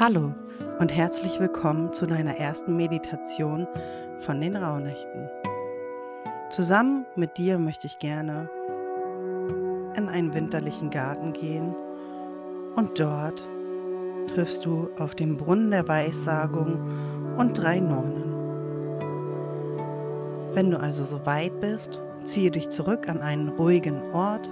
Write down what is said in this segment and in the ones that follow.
Hallo und herzlich willkommen zu deiner ersten Meditation von den Rauhnächten. Zusammen mit dir möchte ich gerne in einen winterlichen Garten gehen und dort triffst du auf den Brunnen der Weissagung und drei Nonnen. Wenn du also so weit bist, ziehe dich zurück an einen ruhigen Ort,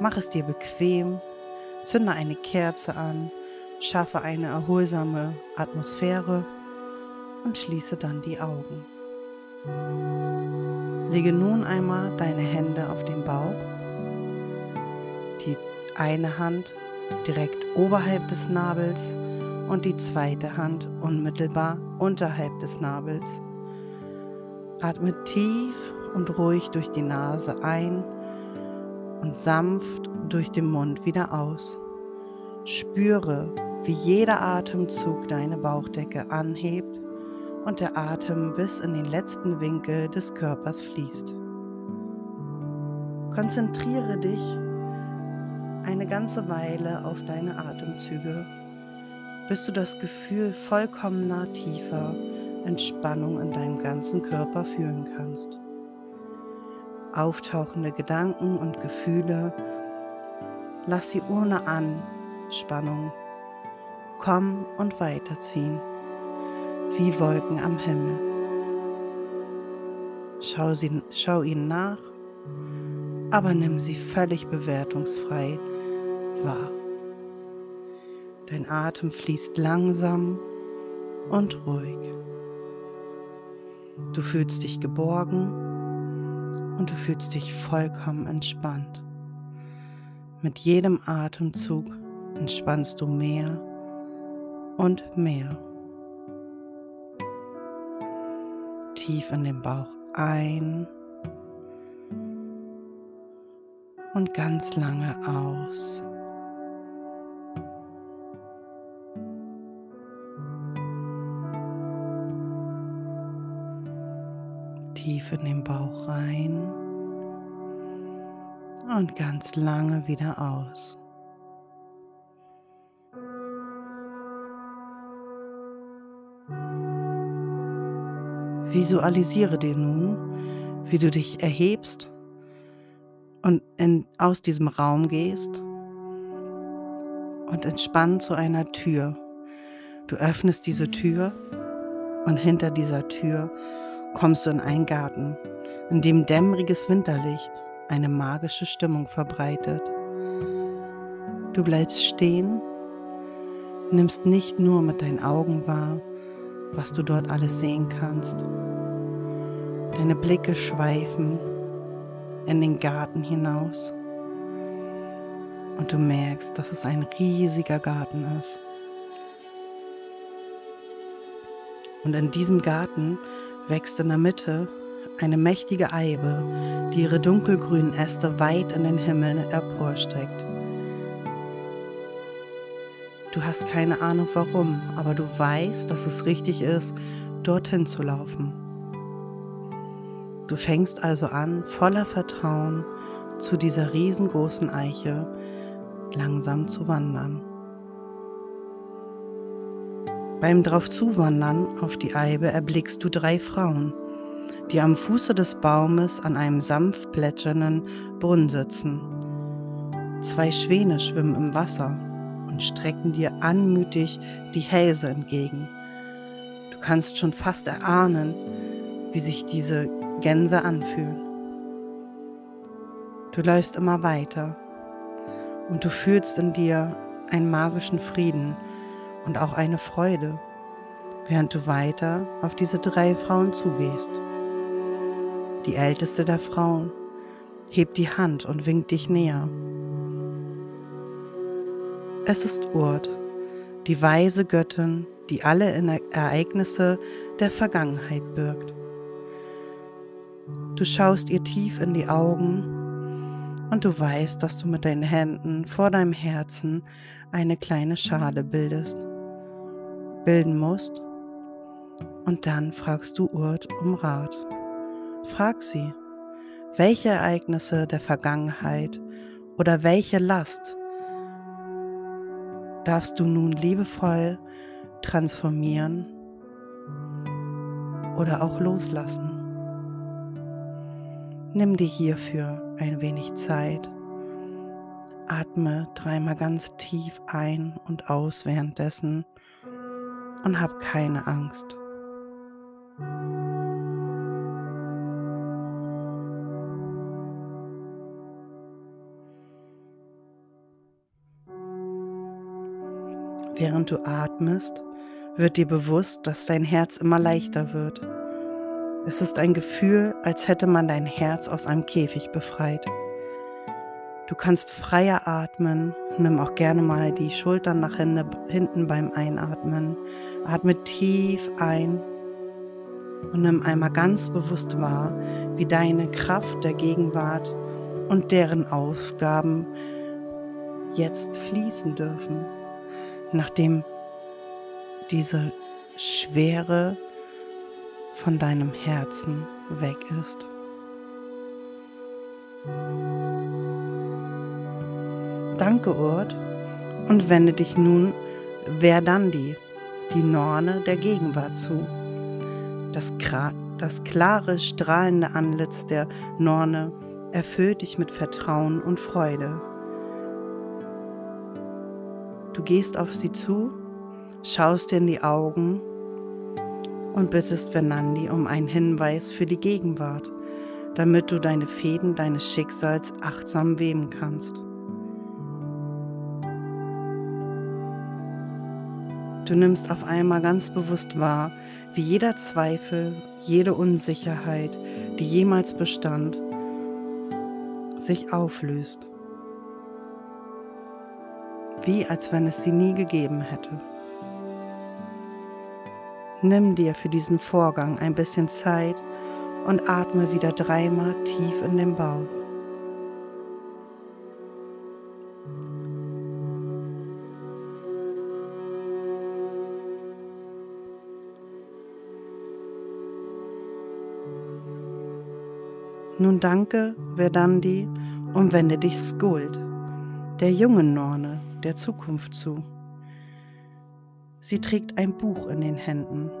mach es dir bequem, zünde eine Kerze an Schaffe eine erholsame Atmosphäre und schließe dann die Augen. Lege nun einmal deine Hände auf den Bauch, die eine Hand direkt oberhalb des Nabels und die zweite Hand unmittelbar unterhalb des Nabels. Atme tief und ruhig durch die Nase ein und sanft durch den Mund wieder aus. Spüre, wie jeder Atemzug deine Bauchdecke anhebt und der Atem bis in den letzten Winkel des Körpers fließt. Konzentriere dich eine ganze Weile auf deine Atemzüge, bis du das Gefühl vollkommener tiefer Entspannung in deinem ganzen Körper fühlen kannst. Auftauchende Gedanken und Gefühle, lass sie ohne Anspannung kommen und weiterziehen, wie Wolken am Himmel. Schau, sie, schau ihnen nach, aber nimm sie völlig bewertungsfrei wahr. Dein Atem fließt langsam und ruhig. Du fühlst dich geborgen und du fühlst dich vollkommen entspannt. Mit jedem Atemzug entspannst du mehr und mehr. Tief in den Bauch ein und ganz lange aus. Tief in den Bauch rein und ganz lange wieder aus. Visualisiere dir nun, wie du dich erhebst und in, aus diesem Raum gehst und entspannt zu einer Tür. Du öffnest diese Tür und hinter dieser Tür kommst du in einen Garten, in dem dämmeriges Winterlicht eine magische Stimmung verbreitet. Du bleibst stehen, nimmst nicht nur mit deinen Augen wahr, was du dort alles sehen kannst. Deine Blicke schweifen in den Garten hinaus und du merkst, dass es ein riesiger Garten ist. Und in diesem Garten wächst in der Mitte eine mächtige Eibe, die ihre dunkelgrünen Äste weit in den Himmel emporstreckt. Du hast keine Ahnung warum, aber du weißt, dass es richtig ist, dorthin zu laufen. Du fängst also an, voller Vertrauen zu dieser riesengroßen Eiche langsam zu wandern. Beim Draufzuwandern auf die Eibe erblickst du drei Frauen, die am Fuße des Baumes an einem sanft plätschernden Brunnen sitzen. Zwei Schwäne schwimmen im Wasser und strecken dir anmutig die Hälse entgegen. Du kannst schon fast erahnen, wie sich diese Gänse anfühlen. Du läufst immer weiter und du fühlst in dir einen magischen Frieden und auch eine Freude, während du weiter auf diese drei Frauen zugehst. Die älteste der Frauen hebt die Hand und winkt dich näher. Es ist Urt, die weise Göttin, die alle Ereignisse der Vergangenheit birgt. Du schaust ihr tief in die Augen und du weißt, dass du mit deinen Händen vor deinem Herzen eine kleine Schale bildest, bilden musst. Und dann fragst du Urt um Rat. Frag sie, welche Ereignisse der Vergangenheit oder welche Last darfst du nun liebevoll transformieren oder auch loslassen. Nimm dir hierfür ein wenig Zeit. Atme dreimal ganz tief ein und aus währenddessen und hab keine Angst. Während du atmest, wird dir bewusst, dass dein Herz immer leichter wird. Es ist ein Gefühl, als hätte man dein Herz aus einem Käfig befreit. Du kannst freier atmen. Nimm auch gerne mal die Schultern nach hinten beim Einatmen. Atme tief ein und nimm einmal ganz bewusst wahr, wie deine Kraft der Gegenwart und deren Aufgaben jetzt fließen dürfen nachdem diese Schwere von deinem Herzen weg ist. Danke, Urt, und wende dich nun Verdandi, die Norne der Gegenwart zu. Das, das klare, strahlende Antlitz der Norne erfüllt dich mit Vertrauen und Freude. Du gehst auf sie zu, schaust in die Augen und bittest Fernandi um einen Hinweis für die Gegenwart, damit du deine Fäden deines Schicksals achtsam weben kannst. Du nimmst auf einmal ganz bewusst wahr, wie jeder Zweifel, jede Unsicherheit, die jemals bestand, sich auflöst wie als wenn es sie nie gegeben hätte. Nimm dir für diesen Vorgang ein bisschen Zeit und atme wieder dreimal tief in den Bauch. Nun danke Verdandi und wende dich Skuld, der jungen Norne, der Zukunft zu. Sie trägt ein Buch in den Händen.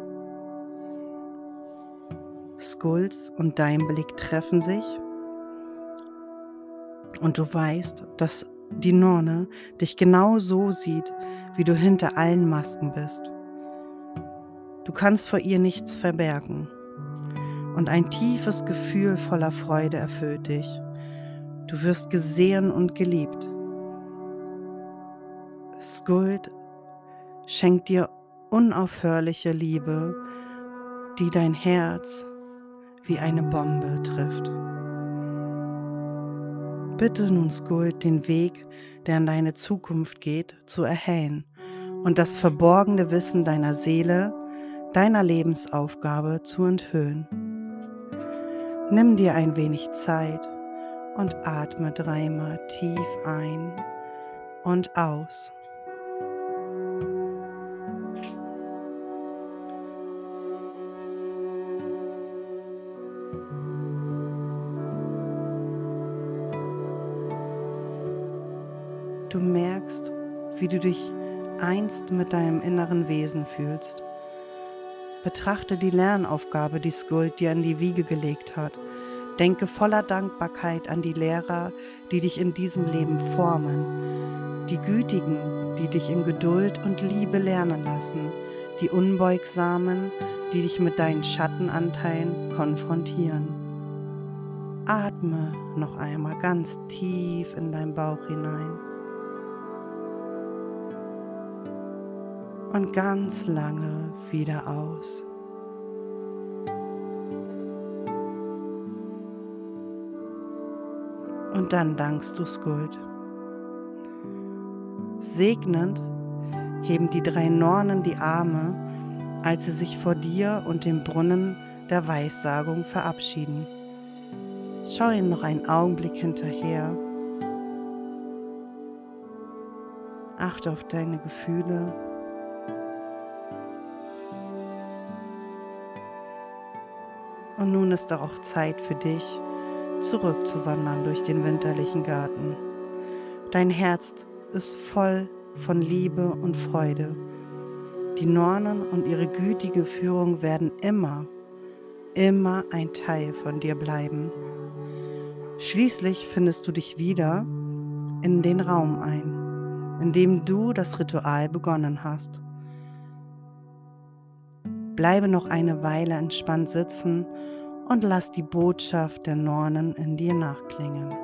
Skulls und dein Blick treffen sich und du weißt, dass die Nonne dich genau so sieht, wie du hinter allen Masken bist. Du kannst vor ihr nichts verbergen und ein tiefes Gefühl voller Freude erfüllt dich. Du wirst gesehen und geliebt. Skuld schenkt dir unaufhörliche Liebe, die dein Herz wie eine Bombe trifft. Bitte nun Skuld den Weg, der in deine Zukunft geht, zu erhellen und das verborgene Wissen deiner Seele, deiner Lebensaufgabe zu enthüllen. Nimm dir ein wenig Zeit und atme dreimal tief ein und aus. Wie du dich einst mit deinem inneren Wesen fühlst. Betrachte die Lernaufgabe, die Skuld dir an die Wiege gelegt hat. Denke voller Dankbarkeit an die Lehrer, die dich in diesem Leben formen, die Gütigen, die dich in Geduld und Liebe lernen lassen, die Unbeugsamen, die dich mit deinen Schattenanteilen konfrontieren. Atme noch einmal ganz tief in deinen Bauch hinein. Und ganz lange wieder aus. Und dann dankst du Skuld. Segnend heben die drei Nornen die Arme, als sie sich vor dir und dem Brunnen der Weissagung verabschieden. Schau ihnen noch einen Augenblick hinterher. Achte auf deine Gefühle. Und nun ist auch Zeit für dich, zurückzuwandern durch den winterlichen Garten. Dein Herz ist voll von Liebe und Freude. Die Nornen und ihre gütige Führung werden immer, immer ein Teil von dir bleiben. Schließlich findest du dich wieder in den Raum ein, in dem du das Ritual begonnen hast. Bleibe noch eine Weile entspannt sitzen und lass die Botschaft der Nornen in dir nachklingen.